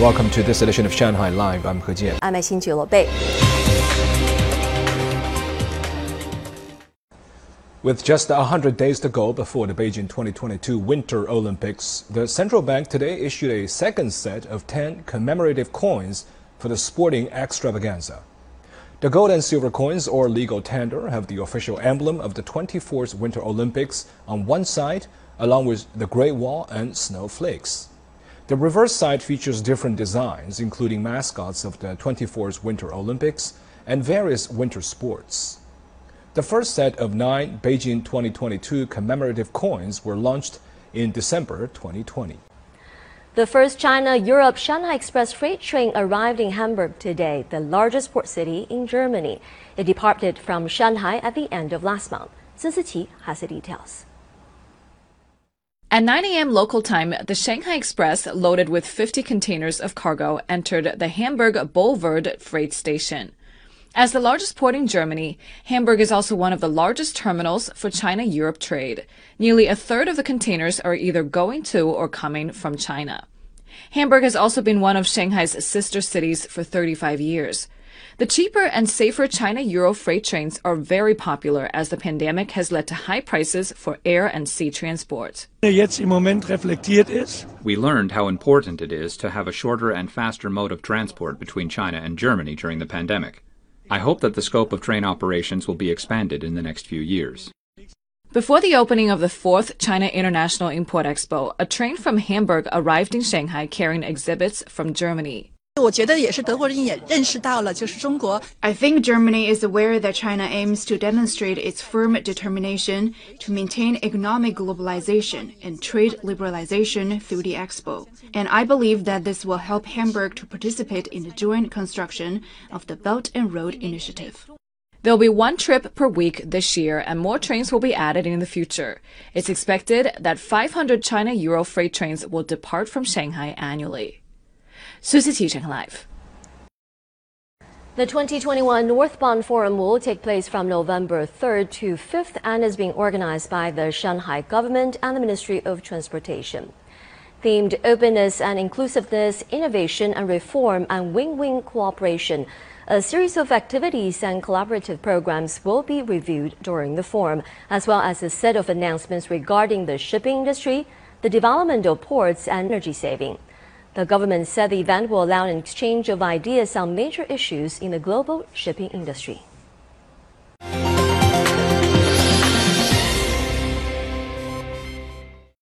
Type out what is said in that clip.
Welcome to this edition of Shanghai Live. I'm He Jian. I'm Xinju Lobei. With just 100 days to go before the Beijing 2022 Winter Olympics, the central bank today issued a second set of 10 commemorative coins for the sporting extravaganza. The gold and silver coins, or legal tender, have the official emblem of the 24th Winter Olympics on one side, along with the Great Wall and snowflakes. The reverse side features different designs, including mascots of the 24th Winter Olympics and various winter sports. The first set of nine Beijing 2022 commemorative coins were launched in December 2020. The first China Europe Shanghai Express freight train arrived in Hamburg today, the largest port city in Germany. It departed from Shanghai at the end of last month. Sun Siqi has the details. At 9 a.m. local time, the Shanghai Express, loaded with 50 containers of cargo, entered the Hamburg Billwerder freight station. As the largest port in Germany, Hamburg is also one of the largest terminals for China Europe trade. Nearly a third of the containers are either going to or coming from China. Hamburg has also been one of Shanghai's sister cities for 35 years. The cheaper and safer China Euro freight trains are very popular as the pandemic has led to high prices for air and sea transport. jetzt im Moment reflektiert ist. We learned how important it is to have a shorter and faster mode of transport between China and Germany during the pandemic. I hope that the scope of train operations will be expanded in the next few years. Before the opening of the fourth China International Import Expo, a train from Hamburg arrived in Shanghai carrying exhibits from Germany. 我觉得也是德国人也认识到了，就是中国 I think Germany is aware that China aims to demonstrate its firm determination to maintain economic globalization and trade liberalization through the expo. And I believe that this will help Hamburg to participate in the joint construction of the Belt and Road Initiative. There'll be one trip per week this year, and more trains will be added in the future. It's expected that 500 China Euro freight trains will depart from Shanghai annually. Sun Siqi Shanghai Live. The 2021 North Bund Forum will take place from November 3rd to 5th and is being organized by the Shanghai government and the Ministry of Transportation. Themed openness and inclusiveness, innovation and reform, and win win cooperation. A series of activities and collaborative programs will be reviewed during the forum, as well as a set of announcements regarding the shipping industry, the development of ports, and energy saving. The government said the event will allow an exchange of ideas on major issues in the global shipping industry.